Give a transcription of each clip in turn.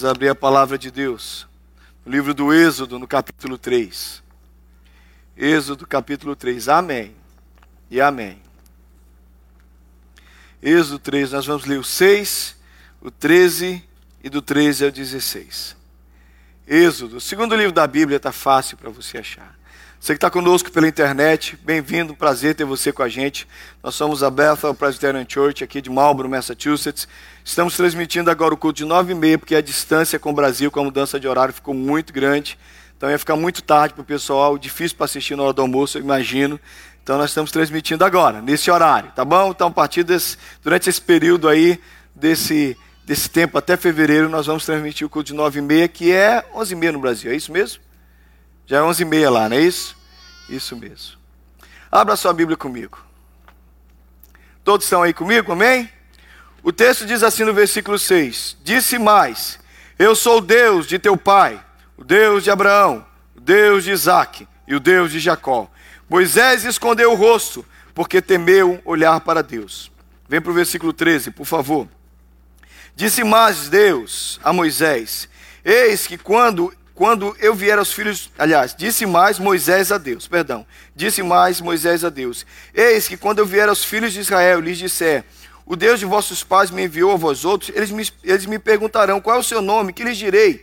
Vamos abrir a palavra de Deus. No livro do Êxodo, no capítulo 3. Êxodo, capítulo 3. Amém. E amém. Êxodo 3, nós vamos ler o 6, o 13 e do 13 ao 16. Êxodo, segundo livro da Bíblia, está fácil para você achar. Você que está conosco pela internet, bem-vindo, prazer ter você com a gente. Nós somos a Bethel Presbyterian Church aqui de Marlborough, Massachusetts. Estamos transmitindo agora o culto de nove e meia, porque a distância com o Brasil, com a mudança de horário, ficou muito grande. Então ia ficar muito tarde para o pessoal, difícil para assistir na hora do almoço, eu imagino. Então nós estamos transmitindo agora, nesse horário, tá bom? Então a partir desse, durante esse período aí, desse, desse tempo até fevereiro, nós vamos transmitir o culto de nove e meia, que é onze e meia no Brasil, é isso mesmo? Já é onze e meia lá, não é isso? Isso mesmo. Abra sua Bíblia comigo. Todos estão aí comigo, amém? O texto diz assim no versículo 6: Disse mais: Eu sou o Deus de teu pai, o Deus de Abraão, o Deus de Isaque e o Deus de Jacó. Moisés escondeu o rosto, porque temeu olhar para Deus. Vem para o versículo 13, por favor. Disse mais Deus a Moisés: Eis que quando quando eu vier aos filhos, aliás, disse mais Moisés a Deus, perdão, disse mais Moisés a Deus: Eis que quando eu vier aos filhos de Israel, lhes disser: O Deus de vossos pais me enviou a vós outros, eles me, eles me perguntarão: Qual é o seu nome? Que lhes direi?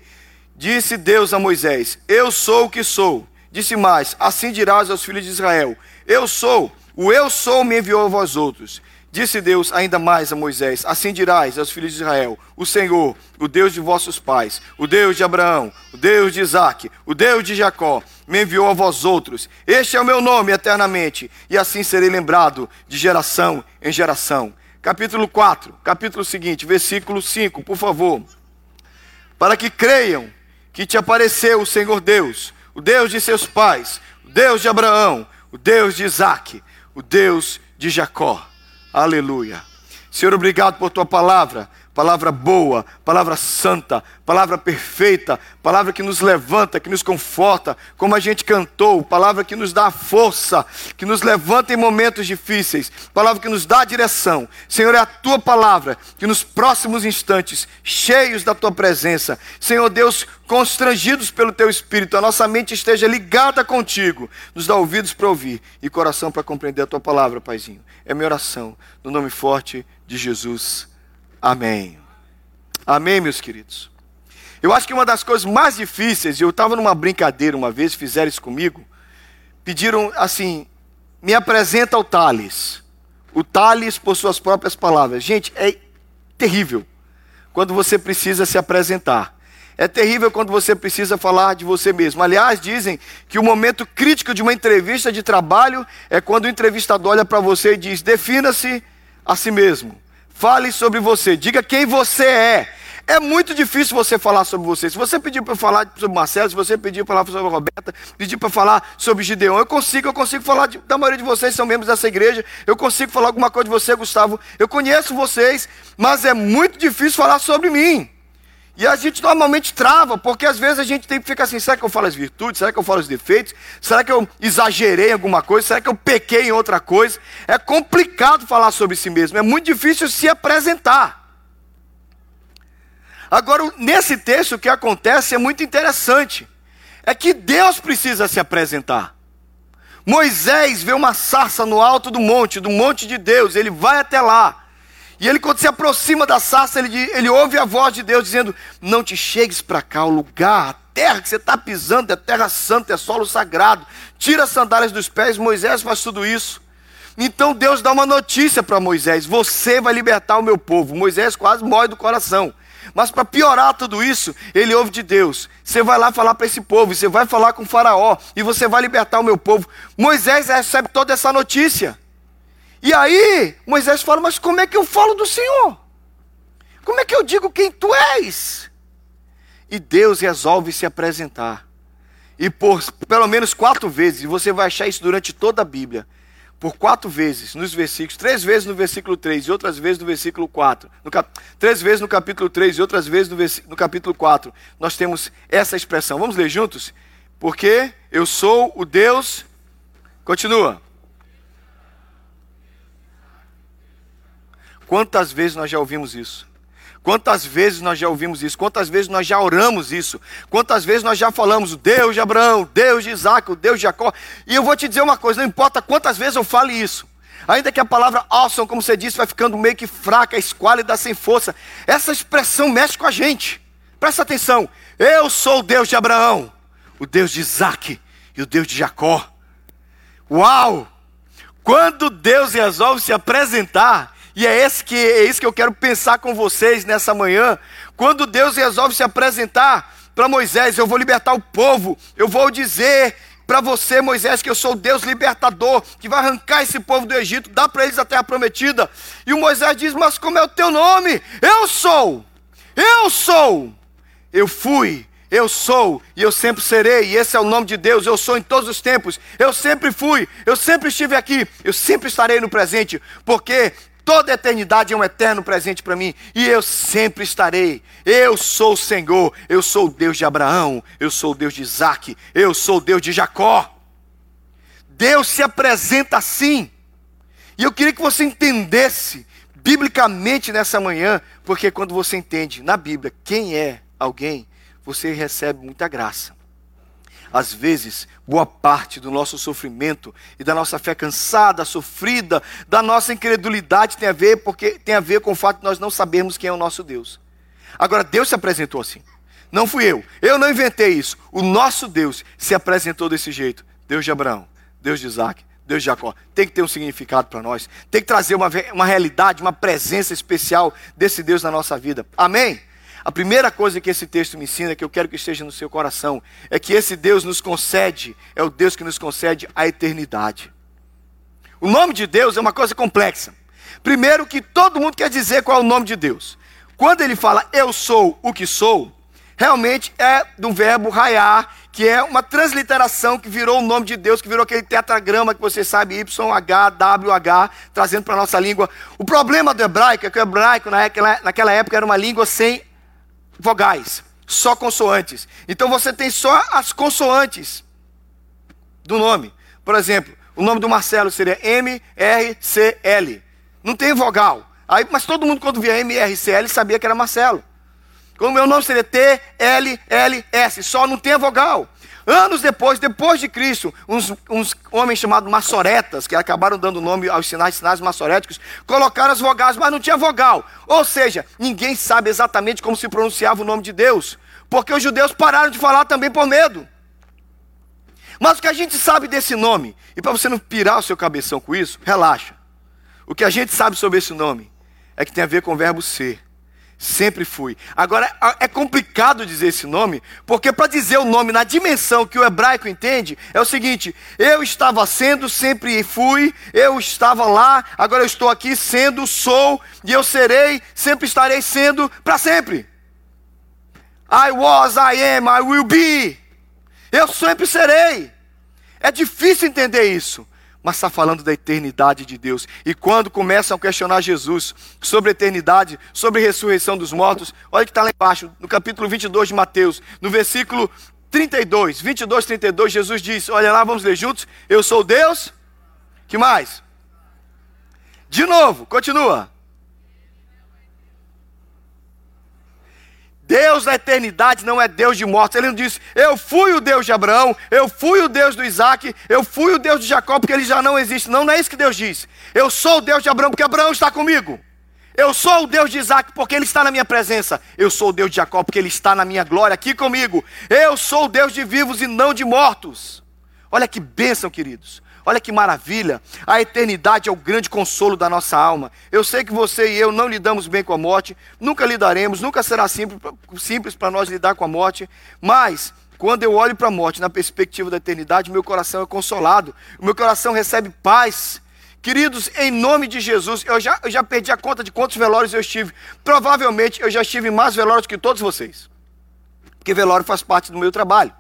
Disse Deus a Moisés: Eu sou o que sou. Disse mais: Assim dirás aos filhos de Israel: Eu sou, o eu sou me enviou a vós outros. Disse Deus ainda mais a Moisés: Assim dirás aos filhos de Israel: O Senhor, o Deus de vossos pais, o Deus de Abraão, o Deus de Isaque, o Deus de Jacó, me enviou a vós outros. Este é o meu nome eternamente, e assim serei lembrado de geração em geração. Capítulo 4, capítulo seguinte, versículo 5, por favor. Para que creiam que te apareceu o Senhor Deus, o Deus de seus pais, o Deus de Abraão, o Deus de Isaque, o Deus de Jacó. Aleluia. Senhor, obrigado por tua palavra, palavra boa, palavra santa, palavra perfeita, palavra que nos levanta, que nos conforta, como a gente cantou, palavra que nos dá força, que nos levanta em momentos difíceis, palavra que nos dá direção. Senhor, é a tua palavra que nos próximos instantes, cheios da tua presença, Senhor Deus, constrangidos pelo teu espírito, a nossa mente esteja ligada contigo, nos dá ouvidos para ouvir e coração para compreender a tua palavra, Paizinho. É minha oração, no nome forte de Jesus. Amém. Amém, meus queridos. Eu acho que uma das coisas mais difíceis, eu estava numa brincadeira uma vez, fizeram isso comigo, pediram assim, me apresenta o Thales. O Thales por suas próprias palavras. Gente, é terrível quando você precisa se apresentar. É terrível quando você precisa falar de você mesmo. Aliás, dizem que o momento crítico de uma entrevista de trabalho é quando o entrevistador olha para você e diz: defina-se a si mesmo. Fale sobre você, diga quem você é. É muito difícil você falar sobre você. Se você pedir para falar sobre Marcelo, se você pedir para falar sobre Roberta, pedir para falar sobre Gideon, eu consigo, eu consigo falar de, da maioria de vocês são membros dessa igreja. Eu consigo falar alguma coisa de você, Gustavo. Eu conheço vocês, mas é muito difícil falar sobre mim. E a gente normalmente trava, porque às vezes a gente tem que ficar assim: será que eu falo as virtudes? Será que eu falo os defeitos? Será que eu exagerei em alguma coisa? Será que eu pequei em outra coisa? É complicado falar sobre si mesmo, é muito difícil se apresentar. Agora, nesse texto, o que acontece é muito interessante: é que Deus precisa se apresentar. Moisés vê uma sarça no alto do monte, do monte de Deus, ele vai até lá. E ele, quando se aproxima da sarça, ele, ele ouve a voz de Deus dizendo: Não te chegues para cá, o lugar, a terra que você está pisando é terra santa, é solo sagrado. Tira as sandálias dos pés. Moisés faz tudo isso. Então Deus dá uma notícia para Moisés: Você vai libertar o meu povo. Moisés quase morre do coração. Mas para piorar tudo isso, ele ouve de Deus. Você vai lá falar para esse povo, você vai falar com Faraó, e você vai libertar o meu povo. Moisés recebe toda essa notícia. E aí, Moisés fala: Mas como é que eu falo do Senhor? Como é que eu digo quem tu és? E Deus resolve se apresentar. E por pelo menos quatro vezes, e você vai achar isso durante toda a Bíblia, por quatro vezes nos versículos, três vezes no versículo 3 e outras vezes no versículo 4, no cap, três vezes no capítulo 3 e outras vezes no, no capítulo 4, nós temos essa expressão. Vamos ler juntos? Porque eu sou o Deus. Continua. Quantas vezes nós já ouvimos isso? Quantas vezes nós já ouvimos isso? Quantas vezes nós já oramos isso? Quantas vezes nós já falamos o Deus de Abraão, Deus de Isaac, o Deus de Jacó? E eu vou te dizer uma coisa: não importa quantas vezes eu fale isso, ainda que a palavra awesome, como você disse, vai ficando meio que fraca, esquálida, sem força, essa expressão mexe com a gente. Presta atenção: eu sou o Deus de Abraão, o Deus de Isaac e o Deus de Jacó. Uau! Quando Deus resolve se apresentar, e é, esse que, é isso que eu quero pensar com vocês nessa manhã. Quando Deus resolve se apresentar para Moisés, eu vou libertar o povo, eu vou dizer para você, Moisés, que eu sou o Deus libertador, que vai arrancar esse povo do Egito, dá para eles a terra prometida. E o Moisés diz: Mas como é o teu nome? Eu sou, eu sou, eu fui, eu sou e eu sempre serei, e esse é o nome de Deus. Eu sou em todos os tempos, eu sempre fui, eu sempre estive aqui, eu sempre estarei no presente, porque toda eternidade é um eterno presente para mim, e eu sempre estarei. Eu sou o Senhor, eu sou o Deus de Abraão, eu sou o Deus de Isaac, eu sou o Deus de Jacó. Deus se apresenta assim, e eu queria que você entendesse biblicamente nessa manhã, porque quando você entende na Bíblia quem é alguém, você recebe muita graça. Às vezes, boa parte do nosso sofrimento e da nossa fé cansada, sofrida, da nossa incredulidade tem a ver porque tem a ver com o fato de nós não sabermos quem é o nosso Deus. Agora Deus se apresentou assim. Não fui eu. Eu não inventei isso. O nosso Deus se apresentou desse jeito. Deus de Abraão, Deus de Isaac, Deus de Jacó. Tem que ter um significado para nós. Tem que trazer uma, uma realidade, uma presença especial desse Deus na nossa vida. Amém? A primeira coisa que esse texto me ensina, que eu quero que esteja no seu coração, é que esse Deus nos concede, é o Deus que nos concede a eternidade. O nome de Deus é uma coisa complexa. Primeiro, que todo mundo quer dizer qual é o nome de Deus. Quando ele fala eu sou o que sou, realmente é do verbo raiar, que é uma transliteração que virou o nome de Deus, que virou aquele tetragrama que você sabe, YHWH, trazendo para a nossa língua. O problema do hebraico é que o hebraico naquela época era uma língua sem vogais, só consoantes. Então você tem só as consoantes do nome. Por exemplo, o nome do Marcelo seria M-R-C-L. Não tem vogal. Aí, mas todo mundo, quando via M-R-C-L, sabia que era Marcelo. Como meu nome seria T-L-L-S, só não tem vogal. Anos depois, depois de Cristo, uns, uns homens chamados maçoretas, que acabaram dando nome aos sinais, sinais maçoréticos, colocaram as vogais, mas não tinha vogal. Ou seja, ninguém sabe exatamente como se pronunciava o nome de Deus, porque os judeus pararam de falar também por medo. Mas o que a gente sabe desse nome, e para você não pirar o seu cabeção com isso, relaxa. O que a gente sabe sobre esse nome é que tem a ver com o verbo ser. Sempre fui. Agora, é complicado dizer esse nome, porque para dizer o nome na dimensão que o hebraico entende, é o seguinte: eu estava sendo, sempre fui, eu estava lá, agora eu estou aqui sendo, sou, e eu serei, sempre estarei sendo, para sempre. I was, I am, I will be. Eu sempre serei. É difícil entender isso mas está falando da eternidade de Deus. E quando começam a questionar Jesus sobre a eternidade, sobre a ressurreição dos mortos, olha que está lá embaixo, no capítulo 22 de Mateus, no versículo 32, 22, 32, Jesus diz: Olha lá, vamos ler juntos. Eu sou Deus. Que mais? De novo, continua. Deus da eternidade não é Deus de mortos. Ele não diz, eu fui o Deus de Abraão, eu fui o Deus do Isaac, eu fui o Deus de Jacó, porque ele já não existe. Não, não é isso que Deus diz. Eu sou o Deus de Abraão, porque Abraão está comigo. Eu sou o Deus de Isaac, porque ele está na minha presença. Eu sou o Deus de Jacó, porque ele está na minha glória aqui comigo. Eu sou o Deus de vivos e não de mortos. Olha que bênção, queridos. Olha que maravilha! A eternidade é o grande consolo da nossa alma. Eu sei que você e eu não lidamos bem com a morte, nunca lidaremos, nunca será simples para nós lidar com a morte, mas quando eu olho para a morte na perspectiva da eternidade, meu coração é consolado, o meu coração recebe paz. Queridos, em nome de Jesus, eu já, eu já perdi a conta de quantos velórios eu estive. Provavelmente eu já estive em mais velórios que todos vocês, porque velório faz parte do meu trabalho.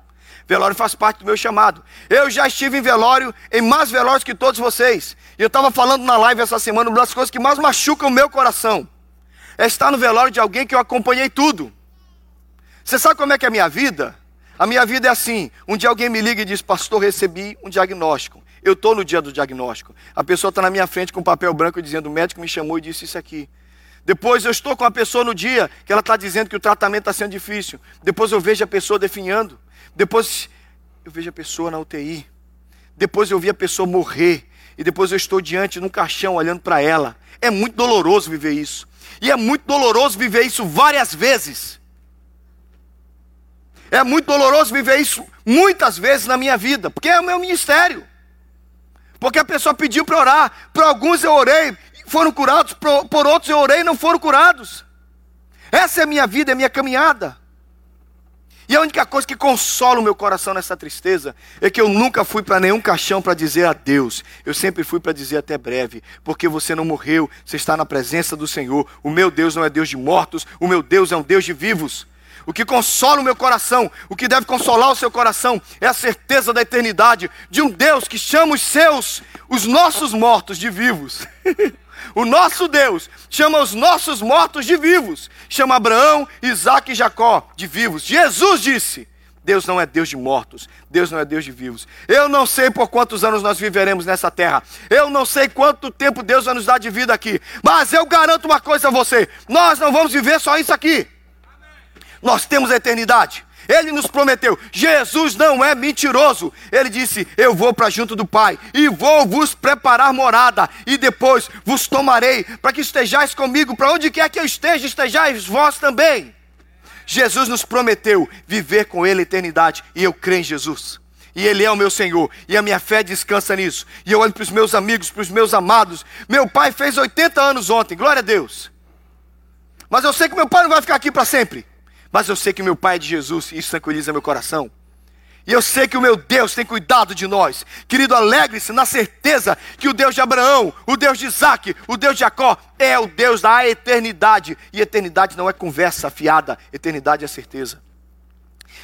Velório faz parte do meu chamado. Eu já estive em velório, em mais velórios que todos vocês. E eu estava falando na live essa semana, uma das coisas que mais machucam o meu coração é estar no velório de alguém que eu acompanhei tudo. Você sabe como é que é a minha vida? A minha vida é assim: um dia alguém me liga e diz, Pastor, recebi um diagnóstico. Eu estou no dia do diagnóstico. A pessoa está na minha frente com um papel branco dizendo: O médico me chamou e disse isso aqui. Depois eu estou com a pessoa no dia que ela está dizendo que o tratamento está sendo difícil. Depois eu vejo a pessoa definhando. Depois eu vejo a pessoa na UTI. Depois eu vi a pessoa morrer. E depois eu estou diante de um caixão olhando para ela. É muito doloroso viver isso. E é muito doloroso viver isso várias vezes. É muito doloroso viver isso muitas vezes na minha vida, porque é o meu ministério. Porque a pessoa pediu para orar, para alguns eu orei, foram curados, por outros eu orei e não foram curados. Essa é a minha vida, é a minha caminhada. E a única coisa que consola o meu coração nessa tristeza é que eu nunca fui para nenhum caixão para dizer adeus. Eu sempre fui para dizer até breve, porque você não morreu, você está na presença do Senhor. O meu Deus não é Deus de mortos, o meu Deus é um Deus de vivos. O que consola o meu coração, o que deve consolar o seu coração, é a certeza da eternidade de um Deus que chama os seus, os nossos mortos de vivos. O nosso Deus chama os nossos mortos de vivos. Chama Abraão, Isaac e Jacó de vivos. Jesus disse: Deus não é Deus de mortos, Deus não é Deus de vivos. Eu não sei por quantos anos nós viveremos nessa terra, eu não sei quanto tempo Deus vai nos dar de vida aqui, mas eu garanto uma coisa a você: nós não vamos viver só isso aqui, nós temos a eternidade. Ele nos prometeu. Jesus não é mentiroso. Ele disse: Eu vou para junto do Pai e vou vos preparar morada, e depois vos tomarei, para que estejais comigo, para onde quer que eu esteja, estejais vós também. Jesus nos prometeu viver com Ele a eternidade, e eu creio em Jesus. E Ele é o meu Senhor, e a minha fé descansa nisso. E eu olho para os meus amigos, para os meus amados. Meu pai fez 80 anos ontem, glória a Deus. Mas eu sei que meu pai não vai ficar aqui para sempre. Mas eu sei que meu Pai é de Jesus e isso tranquiliza meu coração. E eu sei que o meu Deus tem cuidado de nós. Querido, alegre-se na certeza que o Deus de Abraão, o Deus de Isaac, o Deus de Jacó é o Deus da eternidade. E eternidade não é conversa fiada, eternidade é certeza.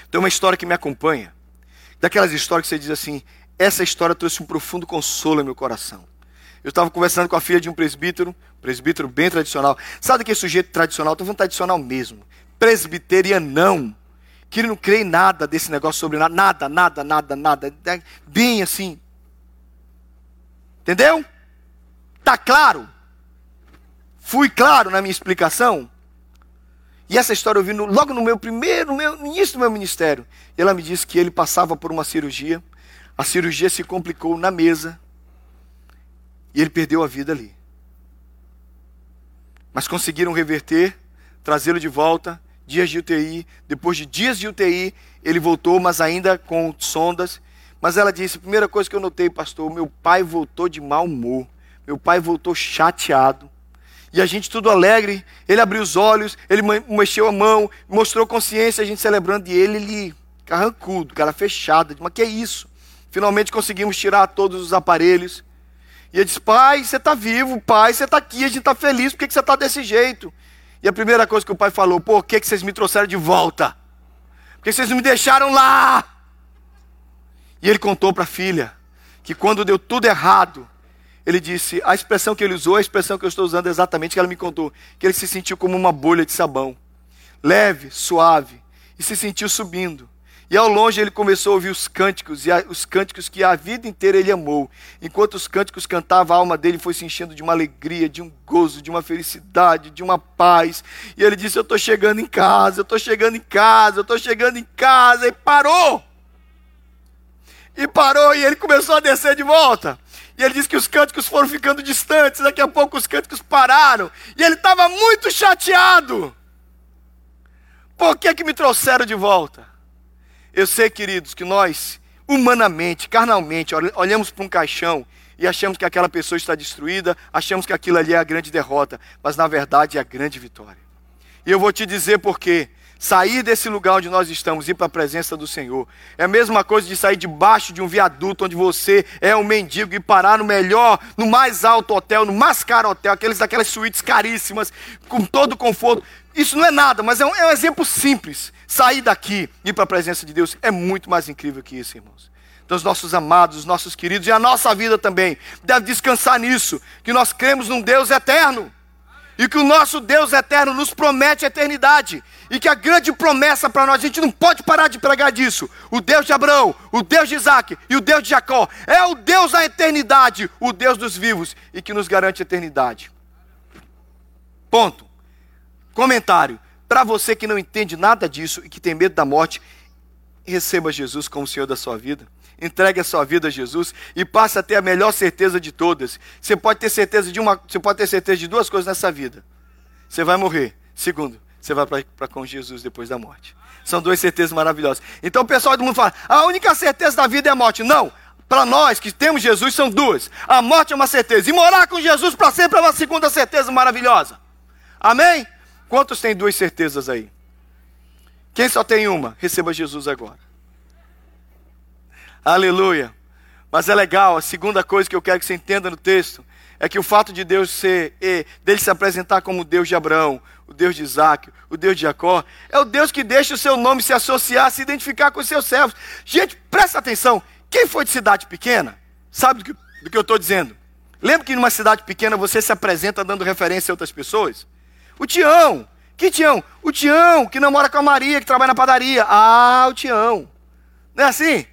Tem uma história que me acompanha. Daquelas histórias que você diz assim: essa história trouxe um profundo consolo em meu coração. Eu estava conversando com a filha de um presbítero, presbítero bem tradicional. Sabe que sujeito tradicional? Estou falando tradicional mesmo presbiterianão, que ele não crê em nada desse negócio sobre nada, nada, nada, nada, nada, é bem assim. Entendeu? Tá claro? Fui claro na minha explicação? E essa história eu vi no, logo no meu primeiro, no, meu, no início do meu ministério. Ela me disse que ele passava por uma cirurgia, a cirurgia se complicou na mesa e ele perdeu a vida ali. Mas conseguiram reverter, trazê-lo de volta dias de UTI. Depois de dias de UTI, ele voltou, mas ainda com sondas. Mas ela disse: primeira coisa que eu notei, pastor, meu pai voltou de mau humor. Meu pai voltou chateado. E a gente tudo alegre. Ele abriu os olhos, ele mexeu a mão, mostrou consciência, a gente celebrando. E ele, ele carrancudo, cara fechado. Mas que é isso? Finalmente conseguimos tirar todos os aparelhos. E ele disse: Pai, você está vivo, pai, você está aqui, a gente está feliz, por que, que você está desse jeito? E a primeira coisa que o pai falou: por que, que vocês me trouxeram de volta? Porque vocês me deixaram lá. E ele contou para a filha que quando deu tudo errado, ele disse: a expressão que ele usou, a expressão que eu estou usando exatamente, que ela me contou, que ele se sentiu como uma bolha de sabão, leve, suave, e se sentiu subindo. E ao longe ele começou a ouvir os cânticos, e os cânticos que a vida inteira ele amou. Enquanto os cânticos cantavam, a alma dele foi se enchendo de uma alegria, de um gozo, de uma felicidade, de uma paz. E ele disse: Eu estou chegando em casa, eu estou chegando em casa, eu estou chegando em casa. E parou! E parou, e ele começou a descer de volta. E ele disse que os cânticos foram ficando distantes, daqui a pouco os cânticos pararam. E ele estava muito chateado. Por que, que me trouxeram de volta? Eu sei, queridos, que nós, humanamente, carnalmente, olhamos para um caixão e achamos que aquela pessoa está destruída, achamos que aquilo ali é a grande derrota, mas na verdade é a grande vitória. E eu vou te dizer por quê. Sair desse lugar onde nós estamos, ir para a presença do Senhor, é a mesma coisa de sair debaixo de um viaduto onde você é um mendigo e parar no melhor, no mais alto hotel, no mais caro hotel, aqueles daquelas suítes caríssimas, com todo conforto. Isso não é nada, mas é um, é um exemplo simples. Sair daqui e ir para a presença de Deus é muito mais incrível que isso, irmãos. Então, os nossos amados, os nossos queridos e a nossa vida também deve descansar nisso, que nós cremos num Deus eterno. E que o nosso Deus eterno nos promete a eternidade. E que a grande promessa para nós, a gente não pode parar de pregar disso. O Deus de Abraão, o Deus de Isaac e o Deus de Jacó é o Deus da eternidade, o Deus dos vivos e que nos garante a eternidade. Ponto. Comentário: para você que não entende nada disso e que tem medo da morte, receba Jesus como Senhor da sua vida. Entregue a sua vida a Jesus e passe a ter a melhor certeza de todas. Você pode ter certeza de uma, você pode ter certeza de duas coisas nessa vida. Você vai morrer. Segundo, você vai para com Jesus depois da morte. São duas certezas maravilhosas. Então o pessoal do mundo fala: a única certeza da vida é a morte. Não. Para nós que temos Jesus são duas. A morte é uma certeza. E morar com Jesus para sempre é uma segunda certeza maravilhosa. Amém? Quantos têm duas certezas aí? Quem só tem uma? Receba Jesus agora. Aleluia. Mas é legal, a segunda coisa que eu quero que você entenda no texto é que o fato de Deus ser, dele se apresentar como Deus de Abraão, o Deus de Isaac, o Deus de Jacó, é o Deus que deixa o seu nome se associar, se identificar com os seus servos. Gente, presta atenção, quem foi de cidade pequena, sabe do que, do que eu estou dizendo. Lembra que numa cidade pequena você se apresenta dando referência a outras pessoas? O Tião, que Tião? O Tião que namora com a Maria, que trabalha na padaria. Ah, o Tião. Não é assim?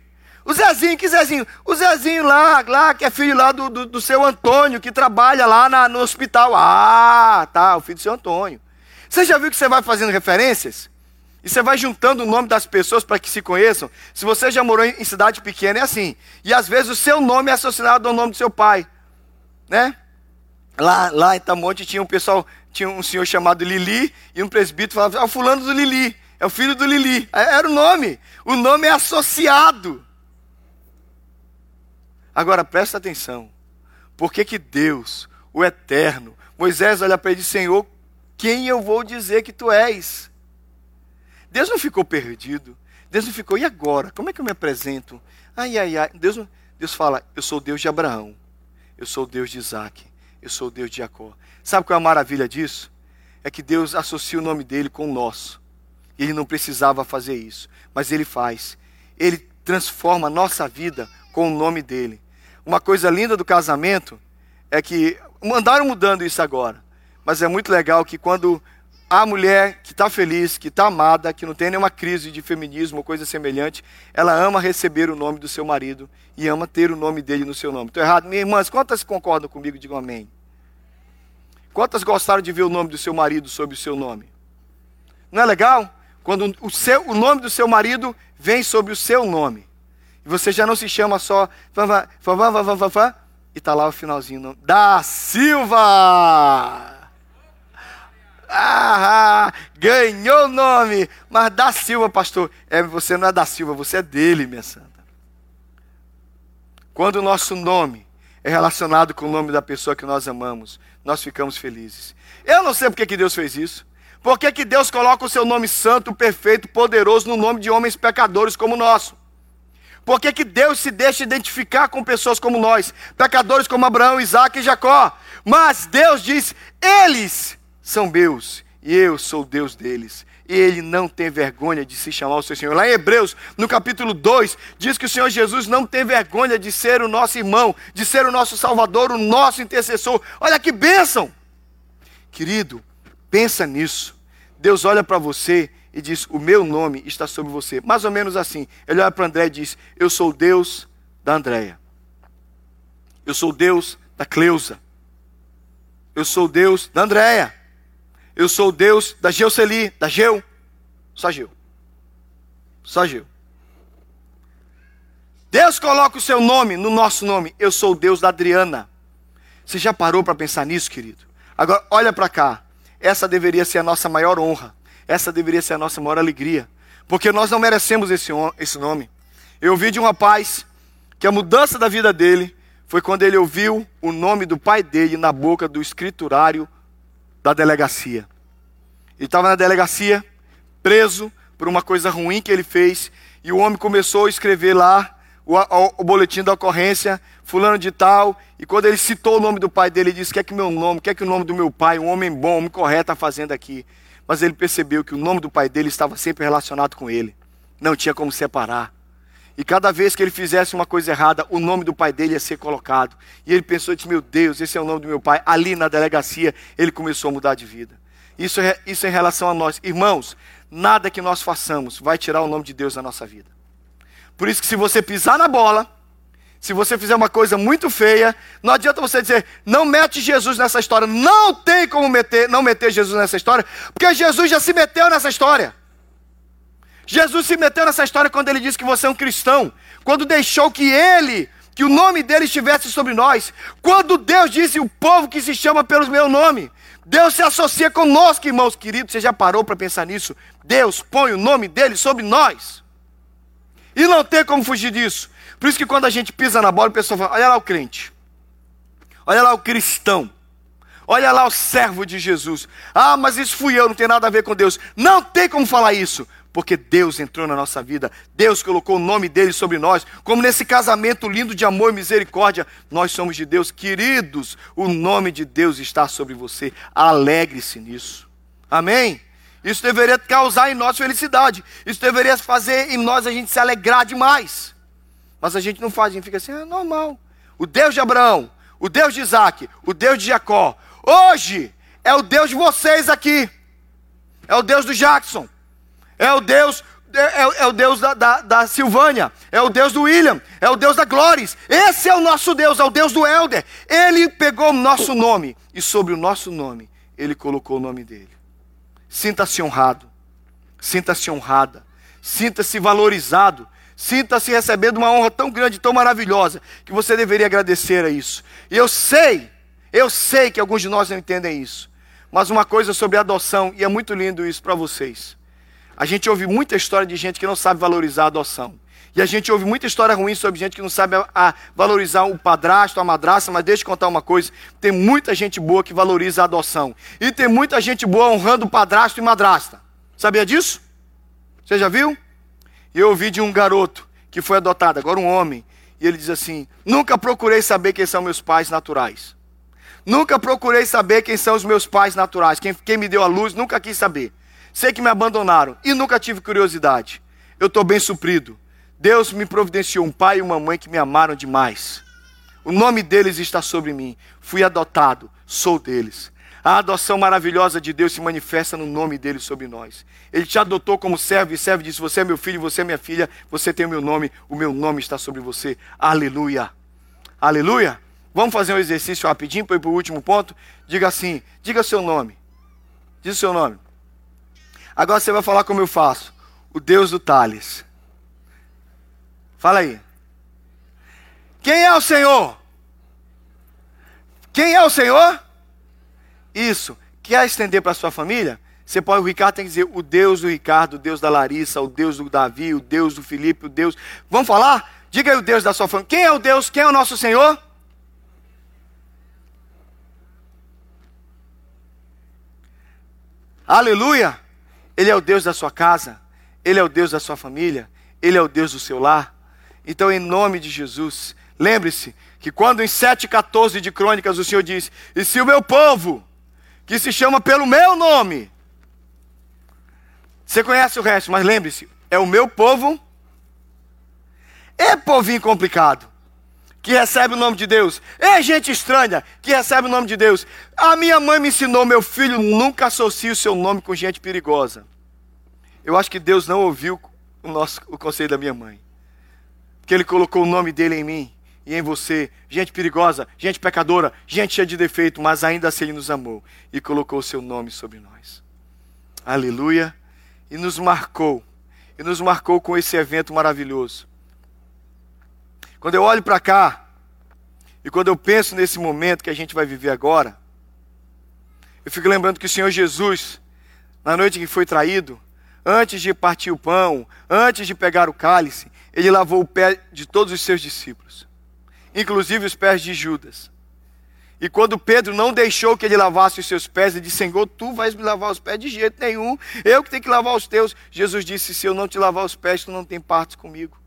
O Zezinho, que Zezinho? O Zezinho lá, lá que é filho lá do, do, do seu Antônio, que trabalha lá na, no hospital. Ah, tá, o filho do seu Antônio. Você já viu que você vai fazendo referências? E você vai juntando o nome das pessoas para que se conheçam? Se você já morou em, cidade pequena, é assim. E às vezes o seu nome é associado ao nome do seu pai. Né? Lá, lá em Tamonte tinha um pessoal, tinha um senhor chamado Lili, e um presbítero falava, é o fulano do Lili, é o filho do Lili. Era o nome. O nome é associado. Agora presta atenção. Por que, que Deus, o Eterno, Moisés olha para ele e diz: Senhor, quem eu vou dizer que tu és? Deus não ficou perdido. Deus não ficou, e agora? Como é que eu me apresento? Ai, ai, ai. Deus, Deus fala: Eu sou Deus de Abraão. Eu sou Deus de Isaac. Eu sou o Deus de Jacó. Sabe qual é a maravilha disso? É que Deus associa o nome dele com o nosso. Ele não precisava fazer isso, mas ele faz. Ele transforma a nossa vida com o nome dele. Uma coisa linda do casamento é que mandaram mudando isso agora, mas é muito legal que quando a mulher que está feliz, que está amada, que não tem nenhuma crise de feminismo ou coisa semelhante, ela ama receber o nome do seu marido e ama ter o nome dele no seu nome. Estou errado? Minhas irmãs, quantas concordam comigo? Digam amém. Quantas gostaram de ver o nome do seu marido sob o seu nome? Não é legal? Quando o, seu, o nome do seu marido vem sobre o seu nome. E você já não se chama só e está lá o finalzinho. Da Silva! Ah, ganhou o nome. Mas da Silva, pastor, é, você não é da Silva, você é dele, minha santa. Quando o nosso nome é relacionado com o nome da pessoa que nós amamos, nós ficamos felizes. Eu não sei porque que Deus fez isso. Por que, que Deus coloca o seu nome santo, perfeito, poderoso no nome de homens pecadores como o nosso? Por que, que Deus se deixa identificar com pessoas como nós, pecadores como Abraão, Isaac e Jacó? Mas Deus diz: eles são meus e eu sou Deus deles. E ele não tem vergonha de se chamar o seu Senhor. Lá em Hebreus, no capítulo 2, diz que o Senhor Jesus não tem vergonha de ser o nosso irmão, de ser o nosso Salvador, o nosso intercessor. Olha que bênção! Querido, pensa nisso. Deus olha para você e diz: O meu nome está sobre você. Mais ou menos assim. Ele olha para André e diz: Eu sou Deus da Andréia. Eu sou Deus da Cleusa. Eu sou Deus da Andréia. Eu sou o Deus da Geoceli, da Geu. Só Geu. Só Geu. Deus coloca o seu nome no nosso nome. Eu sou o Deus da Adriana. Você já parou para pensar nisso, querido? Agora, olha para cá. Essa deveria ser a nossa maior honra. Essa deveria ser a nossa maior alegria. Porque nós não merecemos esse, esse nome. Eu ouvi de um rapaz que a mudança da vida dele foi quando ele ouviu o nome do pai dele na boca do escriturário da delegacia. Ele estava na delegacia, preso por uma coisa ruim que ele fez, e o homem começou a escrever lá o, o, o, boletim da ocorrência, fulano de tal, e quando ele citou o nome do pai dele, ele disse: O que meu nome, o que é que o nome do meu pai, um homem bom, um homem correto, está fazendo aqui? Mas ele percebeu que o nome do pai dele estava sempre relacionado com ele. Não tinha como separar. E cada vez que ele fizesse uma coisa errada, o nome do pai dele ia ser colocado. E ele pensou, disse, meu Deus, esse é o nome do meu pai. Ali na delegacia, ele começou a mudar de vida. Isso é, isso é em relação a nós. Irmãos, nada que nós façamos vai tirar o nome de Deus da nossa vida. Por isso que se você pisar na bola, Se você fizer uma coisa muito feia, não adianta você dizer, não mete Jesus nessa história. Não tem como meter, não meter Jesus nessa história, porque Jesus já se meteu nessa história. Jesus se meteu nessa história quando ele disse que você é um cristão, quando deixou que ele, que o nome dele estivesse sobre nós, quando Deus disse o povo que se chama pelo meu nome. Deus se associa conosco, irmãos queridos. Você já parou para pensar nisso? Deus põe o nome dele sobre nós. E não tem como fugir disso. Por isso que quando a gente pisa na bola, o pessoal fala: olha lá o crente, olha lá o cristão, olha lá o servo de Jesus. Ah, mas isso fui eu, não tem nada a ver com Deus. Não tem como falar isso, porque Deus entrou na nossa vida, Deus colocou o nome dele sobre nós, como nesse casamento lindo de amor e misericórdia, nós somos de Deus, queridos, o nome de Deus está sobre você, alegre-se nisso, amém? Isso deveria causar em nós felicidade, isso deveria fazer em nós a gente se alegrar demais. Mas a gente não faz, a gente fica assim, é normal. O Deus de Abraão, o Deus de Isaac, o Deus de Jacó, hoje é o Deus de vocês aqui. É o Deus do Jackson. É o Deus é, é, é, o Deus da, da, da, Silvânia, é o Deus do William, é o Deus da Glóris. Esse é o nosso Deus, é o Deus do Elder. Ele pegou o nosso nome e sobre o nosso nome, ele colocou o nome dele. Sinta-se honrado, sinta-se honrada, sinta-se valorizado, Sinta-se recebendo uma honra tão grande, tão maravilhosa, que você deveria agradecer a isso. E eu sei, eu sei que alguns de nós não entendem isso. Mas uma coisa sobre adoção, e é muito lindo isso para vocês. A gente ouve muita história de gente que não sabe valorizar a adoção. E a gente ouve muita história ruim sobre gente que não sabe a, a valorizar o padrasto, a madraça, mas deixa eu contar uma coisa: tem muita gente boa que valoriza a adoção. E tem muita gente boa honrando padrasto e madrasta. Sabia disso? Você já viu? Eu ouvi de um garoto que foi adotado, agora um homem, e ele diz assim: Nunca procurei saber quem são meus pais naturais. Nunca procurei saber quem são os meus pais naturais. Quem, quem me deu a luz, nunca quis saber. Sei que me abandonaram e nunca tive curiosidade. Eu estou bem suprido. Deus me providenciou um pai e uma mãe que me amaram demais. O nome deles está sobre mim. Fui adotado, sou deles. A adoção maravilhosa de Deus se manifesta no nome dele sobre nós. Ele te adotou como servo e servo disse: Você é meu filho, você é minha filha, você tem o meu nome, o meu nome está sobre você. Aleluia. Aleluia. Vamos fazer um exercício rapidinho para ir para o último ponto? Diga assim: diga seu nome. Diz seu nome. Agora você vai falar como eu faço. O Deus do Tales. Fala aí. Quem é o Senhor? Quem é o Senhor? Isso. Quer estender para a sua família? Você pode, o Ricardo tem que dizer o Deus do Ricardo, o Deus da Larissa, o Deus do Davi, o Deus do Felipe, o Deus. Vamos falar? Diga aí o Deus da sua família. Quem é o Deus? Quem é o nosso Senhor? Aleluia! Ele é o Deus da sua casa, Ele é o Deus da sua família, Ele é o Deus do seu lar. Então, em nome de Jesus, lembre-se que quando em 7,14 de Crônicas o Senhor diz: E se o meu povo, que se chama pelo meu nome. Você conhece o resto, mas lembre-se, é o meu povo. É povinho complicado que recebe o nome de Deus. É gente estranha que recebe o nome de Deus. A minha mãe me ensinou, meu filho, nunca associe o seu nome com gente perigosa. Eu acho que Deus não ouviu o, nosso, o conselho da minha mãe. Porque Ele colocou o nome dele em mim e em você, gente perigosa, gente pecadora, gente cheia de defeito, mas ainda assim Ele nos amou e colocou o seu nome sobre nós. Aleluia. E nos marcou, e nos marcou com esse evento maravilhoso. Quando eu olho para cá, e quando eu penso nesse momento que a gente vai viver agora, eu fico lembrando que o Senhor Jesus, na noite que foi traído, antes de partir o pão, antes de pegar o cálice, ele lavou o pé de todos os seus discípulos inclusive os pés de Judas. E quando Pedro não deixou que ele lavasse os seus pés, ele disse: Senhor, tu vais me lavar os pés de jeito nenhum, eu que tenho que lavar os teus. Jesus disse: Se eu não te lavar os pés, tu não tem parte comigo.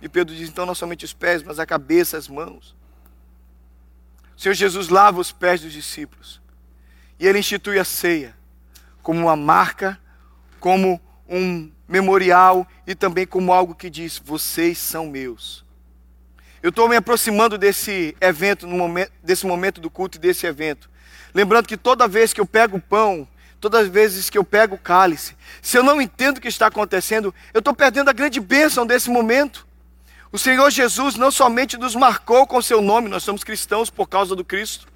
E Pedro diz: Então não somente os pés, mas a cabeça, as mãos. O Senhor Jesus lava os pés dos discípulos. E ele institui a ceia como uma marca, como um memorial e também como algo que diz: Vocês são meus. Eu estou me aproximando desse evento, momento, desse momento do culto e desse evento. Lembrando que toda vez que eu pego o pão, todas as vezes que eu pego o cálice, se eu não entendo o que está acontecendo, eu estou perdendo a grande bênção desse momento. O Senhor Jesus não somente nos marcou com seu nome, nós somos cristãos por causa do Cristo,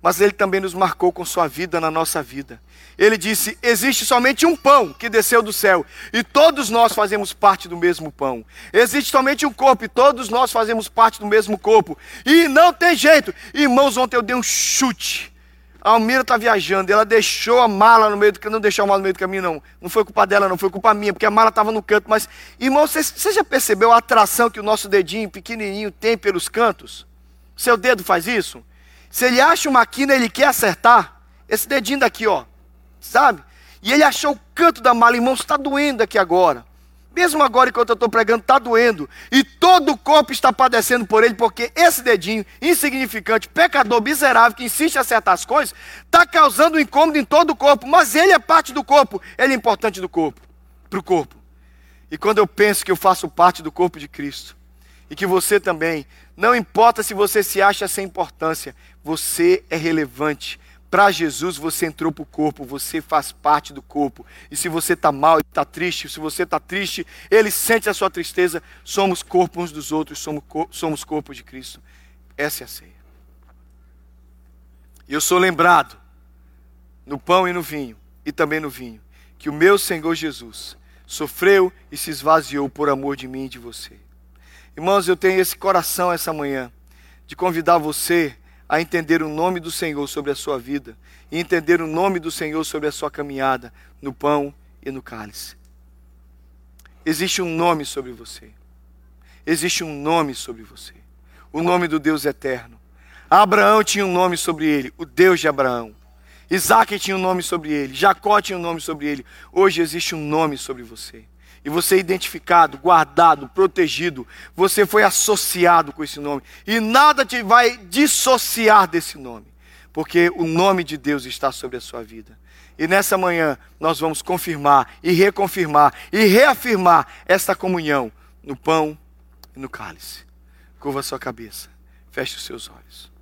mas ele também nos marcou com sua vida na nossa vida. Ele disse: existe somente um pão que desceu do céu, e todos nós fazemos parte do mesmo pão. Existe somente um corpo, e todos nós fazemos parte do mesmo corpo. E não tem jeito. Irmãos, ontem eu dei um chute. A Almira está viajando, ela deixou a mala no meio do caminho, não deixou a mala no meio do caminho, não. Não foi culpa dela, não, foi culpa minha, porque a mala estava no canto. Mas, irmão, você, já percebeu a atração que o nosso dedinho pequenininho tem pelos cantos? Seu dedo faz isso? Se ele acha uma quina, ele quer acertar. Esse dedinho daqui, ó, sabe? E ele achou o canto da mala, irmão, está doendo aqui agora. Mesmo agora, enquanto eu estou pregando, está doendo. E todo o corpo está padecendo por ele, porque esse dedinho insignificante, pecador, miserável, que insiste em acertar as coisas, está causando um incômodo em todo o corpo. Mas ele é parte do corpo. Ele é importante do corpo, para o corpo. E quando eu penso que eu faço parte do corpo de Cristo, e que você também, não importa se você se acha sem importância, você é relevante para Jesus você entrou para o corpo, você faz parte do corpo. E se você está mal está triste, se você está triste, Ele sente a sua tristeza. Somos corpo uns dos outros, somos, somos corpo de Cristo. Essa é a ceia. E eu sou lembrado no pão e no vinho, e também no vinho, que o meu Senhor Jesus sofreu e se esvaziou por amor de mim e de você. Irmãos, eu tenho esse coração essa manhã de convidar você a entender o nome do Senhor sobre a sua vida e entender o nome do Senhor sobre a sua caminhada no pão e no cálice. Existe um nome sobre você. Existe um nome sobre você. O nome do Deus eterno. Abraão tinha um nome sobre ele, o Deus de Abraão. Isaac tinha um nome sobre ele, Jacó tinha um nome sobre ele. Hoje existe um nome sobre você e você é identificado, guardado, protegido, você foi associado com esse nome. E nada te vai dissociar desse nome, porque o nome de Deus está sobre a sua vida. E nessa manhã nós vamos confirmar e reconfirmar e reafirmar esta comunhão no pão e no cálice. Curva a sua cabeça, feche os seus olhos.